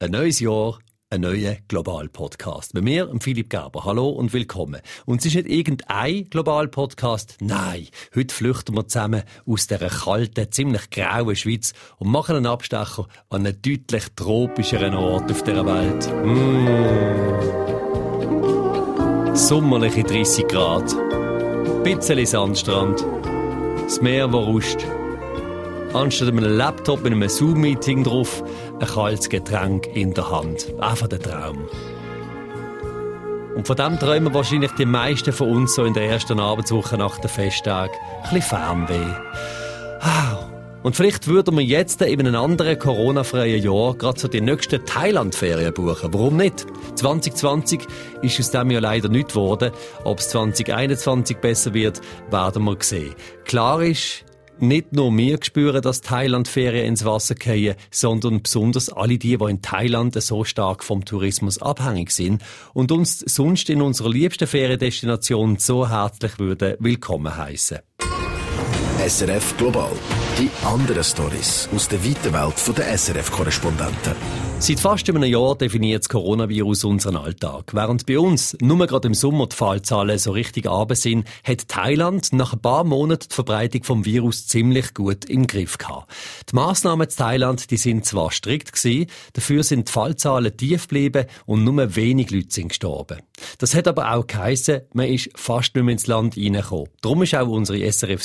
Ein neues Jahr, ein neuer Global-Podcast. Bei mir, Philipp Gerber. Hallo und willkommen. Und es ist nicht irgendein Global-Podcast. Nein, heute flüchten wir zusammen aus dieser kalten, ziemlich grauen Schweiz und machen einen Abstecher an einen deutlich tropischeren Ort auf dieser Welt. Mmh. Sommerliche 30 Grad. Bisschen Sandstrand. Das Meer, das ruscht anstatt einem Laptop mit einem Zoom-Meeting drauf, ein kaltes Getränk in der Hand. Einfach der Traum. Und von dem träumen wahrscheinlich die meisten von uns so in der ersten Arbeitswoche nach dem Festtag. Ein bisschen Fernweh. Und vielleicht würden wir jetzt in einem anderen Corona-freien Jahr gerade so die nächsten Thailand-Ferien buchen. Warum nicht? 2020 ist aus dem ja leider nicht geworden. Ob es 2021 besser wird, werden wir sehen. Klar ist, nicht nur wir spüren, dass Thailand-Ferien ins Wasser fallen, sondern besonders alle die, die in Thailand so stark vom Tourismus abhängig sind und uns sonst in unserer liebsten Feriendestination so herzlich würden willkommen heißen. SRF Global. Die anderen Stories aus der weiten Welt der SRF-Korrespondenten. Seit fast einem Jahr definiert das Coronavirus unseren Alltag. Während bei uns nur gerade im Sommer die Fallzahlen so richtig runter sind, hat Thailand nach ein paar Monaten die Verbreitung vom Virus ziemlich gut im Griff gehabt. Die Massnahmen in Thailand, die sind zwar strikt gewesen, dafür sind die Fallzahlen tief geblieben und nur wenig Leute sind gestorben. Das hat aber auch geheissen, man ist fast nicht mehr ins Land reingekommen. Darum ist auch unsere SRF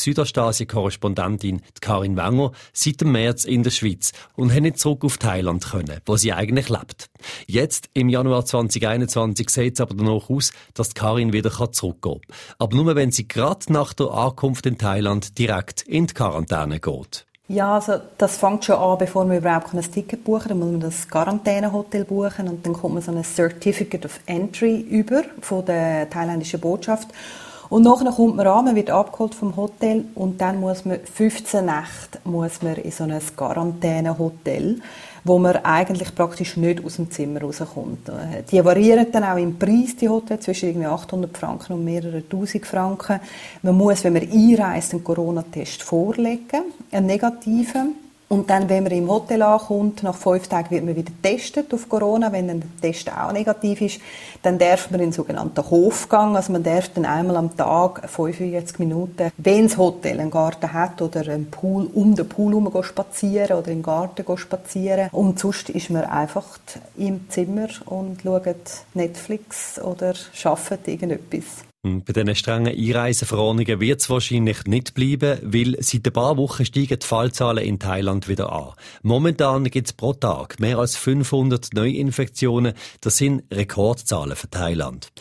Südostasien-Korrespondentin Karin Wenger seit dem März in der Schweiz und hat nicht zurück auf Thailand können, wo sie eigentlich lebt. Jetzt, im Januar 2021, sieht es aber danach aus, dass Karin wieder zurückgehen kann. Aber nur, wenn sie gerade nach der Ankunft in Thailand direkt in die Quarantäne geht. Ja, also das fängt schon an, bevor man überhaupt ein Ticket buchen kann. Dann muss man das Quarantänehotel buchen und dann kommt man so ein Certificate of Entry über von der thailändischen Botschaft. Und nachher kommt man an, man wird abgeholt vom Hotel und dann muss man 15 Nächte muss man in so ein Quarantänehotel wo man eigentlich praktisch nicht aus dem Zimmer rauskommt. Die variieren dann auch im Preis, die Hotels, zwischen irgendwie 800 Franken und mehreren tausend Franken. Man muss, wenn man einreist, einen Corona-Test vorlegen, einen negativen. Und dann, wenn man im Hotel ankommt, nach fünf Tagen wird man wieder getestet auf Corona. Wenn dann der Test auch negativ ist, dann darf man in den sogenannten Hofgang, also man darf dann einmal am Tag 45 Minuten, wenn das Hotel einen Garten hat oder einen Pool, um den Pool herum spazieren oder im Garten spazieren. Und sonst ist man einfach im Zimmer und schaut Netflix oder arbeitet irgendetwas. Hm, bei diesen strengen Einreiseverordnungen wird es wahrscheinlich nicht bleiben, weil seit ein paar Wochen steigen die Fallzahlen in Thailand wieder an. Momentan gibt es pro Tag mehr als 500 Neuinfektionen. Das sind Rekordzahlen für Thailand.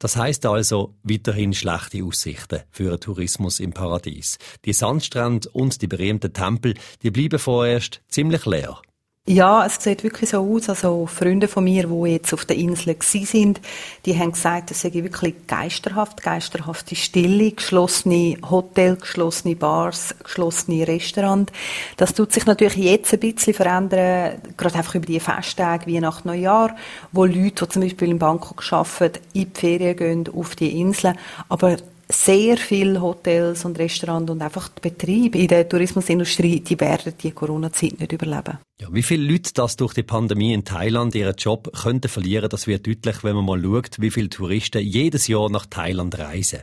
Das heißt also weiterhin schlechte Aussichten für einen Tourismus im Paradies. Die Sandstrände und die berühmten Tempel, die bleiben vorerst ziemlich leer. Ja, es sieht wirklich so aus. Also Freunde von mir, die jetzt auf der Insel sind, die haben gesagt, es sei wirklich geisterhaft, geisterhafte Stille, geschlossene Hotels, geschlossene Bars, geschlossene Restaurants. Das tut sich natürlich jetzt ein bisschen verändern, gerade einfach über die Festtage, wie nach Neujahr, wo Leute, die zum Beispiel in Bangkok arbeiten, in die Ferien gehen auf die Inseln. Aber sehr viele Hotels und Restaurants und einfach die Betriebe in der Tourismusindustrie, die werden die Corona-Zeit nicht überleben. Ja, wie viele Leute das durch die Pandemie in Thailand ihren Job könnten verlieren, das wird deutlich, wenn man mal schaut, wie viele Touristen jedes Jahr nach Thailand reisen.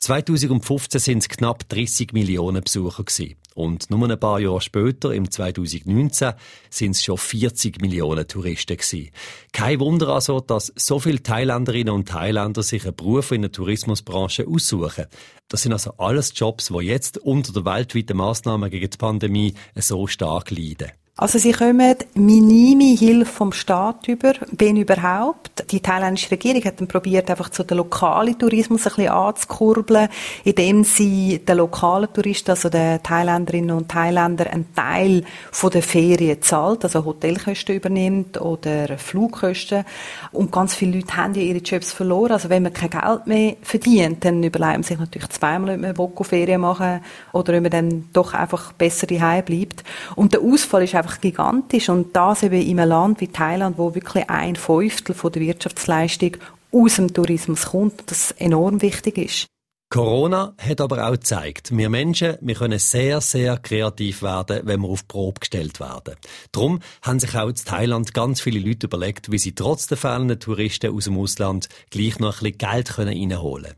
2015 sind es knapp 30 Millionen Besucher gewesen. Und nur ein paar Jahre später, im 2019, sind es schon 40 Millionen Touristen gewesen. Kein Wunder also, dass so viele Thailänderinnen und Thailänder sich einen Beruf in der Tourismusbranche aussuchen. Das sind also alles Jobs, die jetzt unter der weltweiten Massnahmen gegen die Pandemie so stark leiden. Also sie kommen minime Hilfe vom Staat über, wenn überhaupt. Die thailändische Regierung hat dann probiert, einfach so den lokalen Tourismus ein bisschen anzukurbeln, indem sie den lokalen Touristen, also den Thailänderinnen und Thailändern, einen Teil von der Ferien zahlt, also Hotelkosten übernimmt oder Flugkosten. Und ganz viele Leute haben ja ihre Jobs verloren. Also wenn man kein Geld mehr verdient, dann überlegt man sich natürlich zweimal, ob man Ferien machen oder ob man dann doch einfach besser daheim bleibt. Und der Ausfall ist einfach gigantisch und das eben in einem Land wie Thailand, wo wirklich ein Fünftel von der Wirtschaftsleistung aus dem Tourismus kommt, das enorm wichtig ist. Corona hat aber auch gezeigt, wir Menschen, wir können sehr, sehr kreativ werden, wenn wir auf Probe gestellt werden. Darum haben sich auch in Thailand ganz viele Leute überlegt, wie sie trotz der fehlenden Touristen aus dem Ausland gleich noch ein bisschen Geld reinholen können.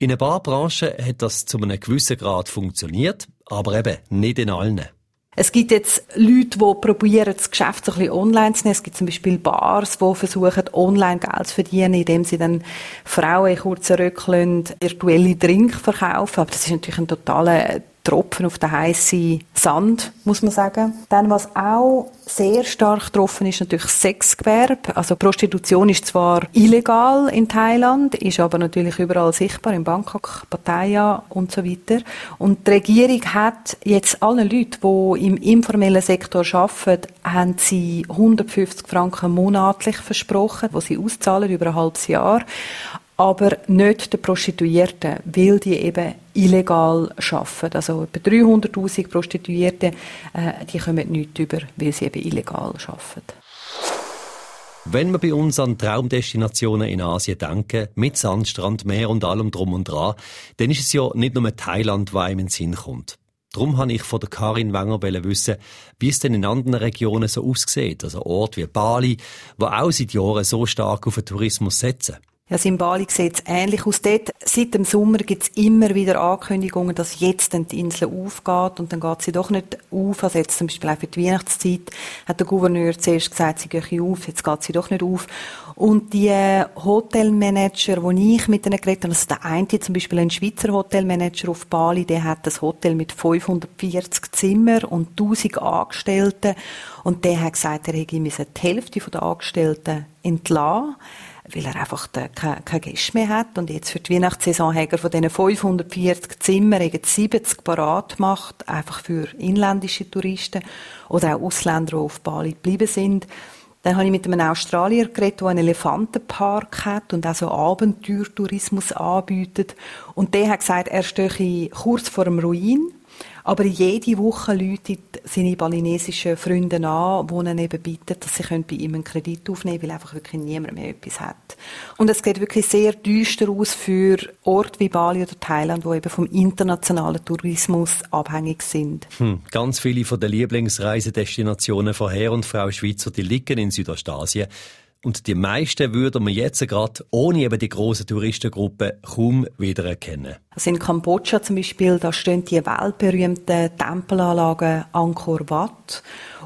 In ein paar Branchen hat das zu einem gewissen Grad funktioniert, aber eben nicht in allen. Es gibt jetzt Leute, die probieren, das Geschäft so ein bisschen online zu nehmen. Es gibt zum Beispiel Bars, die versuchen, online Geld zu verdienen, indem sie dann Frauen in kurzen Röckchen virtuelle Drink verkaufen. Aber das ist natürlich ein totaler Tropfen auf den heißen Sand, muss man sagen. Dann, was auch sehr stark getroffen ist, natürlich Sexgewerbe. Also Prostitution ist zwar illegal in Thailand, ist aber natürlich überall sichtbar, in Bangkok, Pattaya und so weiter. Und die Regierung hat jetzt allen Leuten, die im informellen Sektor arbeiten, haben sie 150 Franken monatlich versprochen, die sie auszahlen über ein halbes Jahr aber nicht den Prostituierten, weil die eben illegal arbeiten. Also etwa 300'000 Prostituierte, äh, die kommen nicht über, weil sie eben illegal arbeiten. Wenn wir bei uns an Traumdestinationen in Asien denken, mit Sandstrand, Meer und allem drum und dran, dann ist es ja nicht nur Thailand, was einem in den Sinn kommt. Darum habe ich von der Karin Wenger wissen, wie es denn in anderen Regionen so aussieht. Also Orte wie Bali, wo auch seit Jahren so stark auf den Tourismus setzen. Ja, in Bali sieht es ähnlich aus. Dort, seit dem Sommer gibt es immer wieder Ankündigungen, dass jetzt dann die Insel aufgeht und dann geht sie doch nicht auf. Also jetzt zum Beispiel auch für die Weihnachtszeit hat der Gouverneur zuerst gesagt, sie gehe auf, jetzt geht sie doch nicht auf. Und die Hotelmanager, die ich mit denen geredet habe, also der eine zum Beispiel ein Schweizer Hotelmanager auf Bali, der hat das Hotel mit 540 Zimmer und 1000 Angestellten und der hat gesagt, er hätte die Hälfte der Angestellten entlassen weil er einfach keine, keine Gäste mehr hat. Und jetzt für die Weihnachtssaison hat er von diesen 540 Zimmern 70 parat gemacht, einfach für inländische Touristen oder auch Ausländer, die auf Bali geblieben sind. Dann habe ich mit einem Australier geredet, der einen Elefantenpark hat und auch so Abenteuertourismus anbietet. Und der hat gesagt, er stehe kurz vor dem Ruin aber jede Woche läutet seine balinesischen Freunde an, die ihn eben bitten, dass sie bei ihm einen Kredit aufnehmen können, weil einfach wirklich niemand mehr etwas hat. Und es geht wirklich sehr düster aus für Orte wie Bali oder Thailand, die eben vom internationalen Tourismus abhängig sind. Hm, ganz viele von den Lieblingsreisedestinationen von Herr und Frau Schweizer, die liegen in Südostasien. Und die meisten würden wir jetzt gerade ohne eben die grossen Touristengruppen kaum wiedererkennen. Also in Kambodscha zum Beispiel, da stehen die weltberühmten Tempelanlagen Angkor Wat.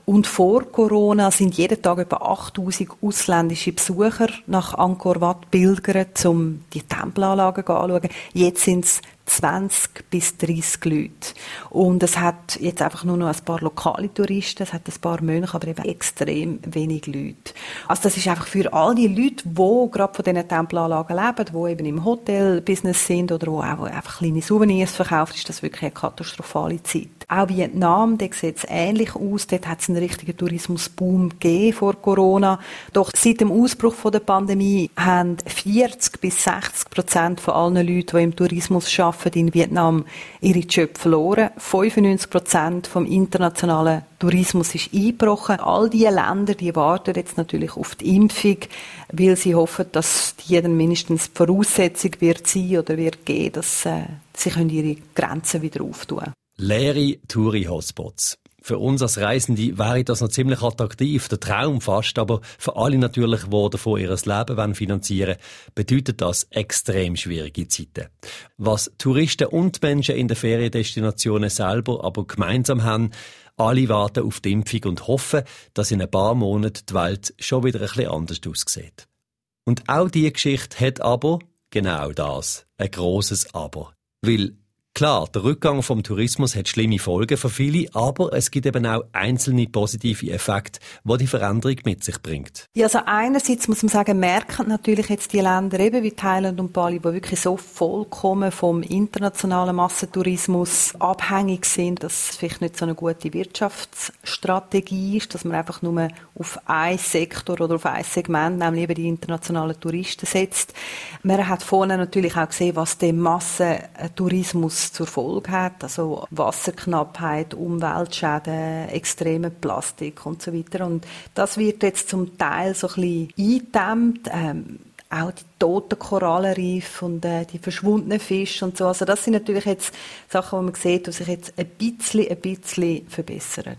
Und vor Corona sind jeden Tag etwa 8000 ausländische Besucher nach Angkor Wat pilgert, um die Tempelanlagen anzuschauen. Jetzt sind es 20 bis 30 Leute. Und es hat jetzt einfach nur noch ein paar lokale Touristen, es hat ein paar Mönche, aber eben extrem wenig Leute. Also das ist einfach für all die Leute, die gerade von diesen Tempelanlagen leben, die eben im Hotelbusiness sind oder wo auch einfach kleine Souvenirs verkaufen, ist das wirklich eine katastrophale Zeit. Auch Vietnam, da sieht es ähnlich aus. Dort hat es einen richtigen Tourismusboom gegeben vor Corona. Doch seit dem Ausbruch von der Pandemie haben 40 bis 60 Prozent von allen Leuten, die im Tourismus arbeiten, arbeiten in Vietnam ihre Jobs verloren. 95 Prozent vom internationalen Tourismus ist eingebrochen. All diese Länder, die warten jetzt natürlich auf die Impfung, weil sie hoffen, dass die dann mindestens die Voraussetzung wird sein oder wird geben, dass äh, sie ihre Grenzen wieder auftun können. Leere Touri-Hotspots. Für uns als Reisende wäre das noch ziemlich attraktiv, der Traum fast, aber für alle natürlich, die davon ihr Leben finanzieren wollen, bedeutet das extrem schwierige Zeiten. Was Touristen und Menschen in den Feriendestinationen selber aber gemeinsam haben, alle warten auf die Impfung und hoffen, dass in ein paar Monaten die Welt schon wieder ein bisschen anders aussieht. Und auch diese Geschichte hat aber genau das, ein großes Aber. Weil Klar, der Rückgang vom Tourismus hat schlimme Folgen für viele, aber es gibt eben auch einzelne positive Effekte, die die Veränderung mit sich bringt. Ja, also einerseits muss man sagen, merken natürlich jetzt die Länder eben wie Thailand und Bali, die wirklich so vollkommen vom internationalen Massentourismus abhängig sind, dass es vielleicht nicht so eine gute Wirtschaftsstrategie ist, dass man einfach nur auf einen Sektor oder auf ein Segment, nämlich eben die internationalen Touristen setzt. Man hat vorne natürlich auch gesehen, was der Massentourismus zur Folge hat, also Wasserknappheit, Umweltschäden, extreme Plastik und so weiter. Und das wird jetzt zum Teil so ein bisschen eingedämmt. Ähm, auch die toten Korallenriffe und äh, die verschwundenen Fische und so. Also das sind natürlich jetzt Sachen, wo man sieht, die sich jetzt ein bisschen, ein bisschen verbessern.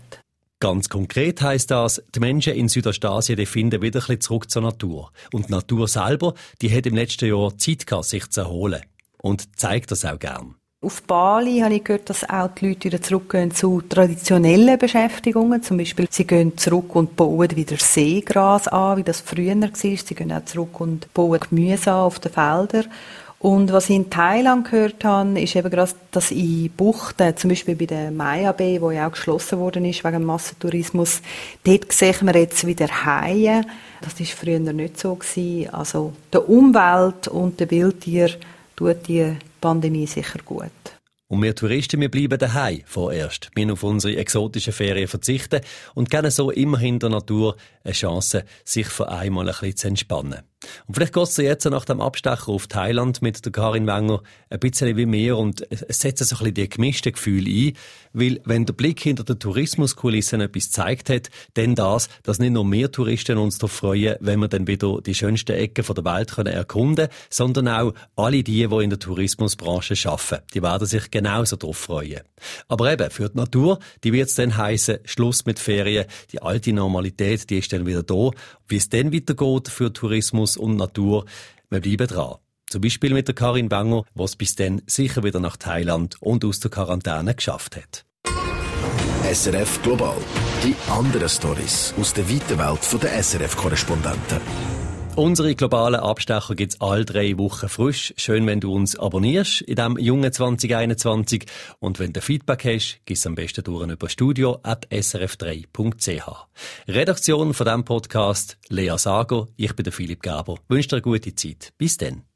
Ganz konkret heißt das, die Menschen in Südostasien die finden wieder ein zurück zur Natur. Und die Natur selber, die hat im letzten Jahr Zeit gehabt, sich zu erholen. Und zeigt das auch gern. Auf Bali habe ich gehört, dass auch die Leute wieder zurückgehen zu traditionellen Beschäftigungen. Zum Beispiel, sie gehen zurück und bauen wieder Seegras an, wie das früher war. Sie gehen auch zurück und bauen Gemüse an auf den Feldern. Und was ich in Thailand gehört habe, ist eben gerade, dass in Buchten, zum Beispiel bei der Maya Bay, wo ja auch geschlossen worden ist wegen Massentourismus, dort sehen wir jetzt wieder Haie. Das ist früher nicht so gewesen. Also der Umwelt und der Wildtier tut die Pandemie sicher gut. Und wir Touristen, wir bleiben daheim vorerst. Wir auf unsere exotischen Ferien verzichten und geben so immerhin der Natur eine Chance, sich für einmal ein bisschen zu entspannen. Und vielleicht geht es jetzt nach dem Abstecher auf Thailand mit der Karin Wenger ein bisschen wie mir und es setzt so ein bisschen die gemischten Gefühle ein, weil wenn der Blick hinter der Tourismuskulissen etwas gezeigt hat, dann das, dass nicht nur mehr Touristen uns darauf freuen, wenn wir dann wieder die schönsten Ecken der Welt können erkunden sondern auch alle die, die in der Tourismusbranche arbeiten. Die werden sich genauso darauf freuen. Aber eben, für die Natur, die wird es dann heißen, Schluss mit Ferien, die alte Normalität, die ist dann wieder da. Wie es dann weitergeht für Tourismus und Natur, wir bleiben dran. Zum Beispiel mit der Karin Banger, was bis dann sicher wieder nach Thailand und aus der Quarantäne geschafft hat. SRF Global. Die anderen Stories aus der weiten Welt der SRF-Korrespondenten. Unsere globalen Abstecher gibt's all drei Wochen frisch. Schön, wenn du uns abonnierst in diesem jungen 2021. Und wenn du Feedback hast, gib's am besten durch über studio.srf3.ch. Redaktion von diesem Podcast Lea Sago, ich bin der Philipp Gaber. Wünsche dir eine gute Zeit. Bis dann.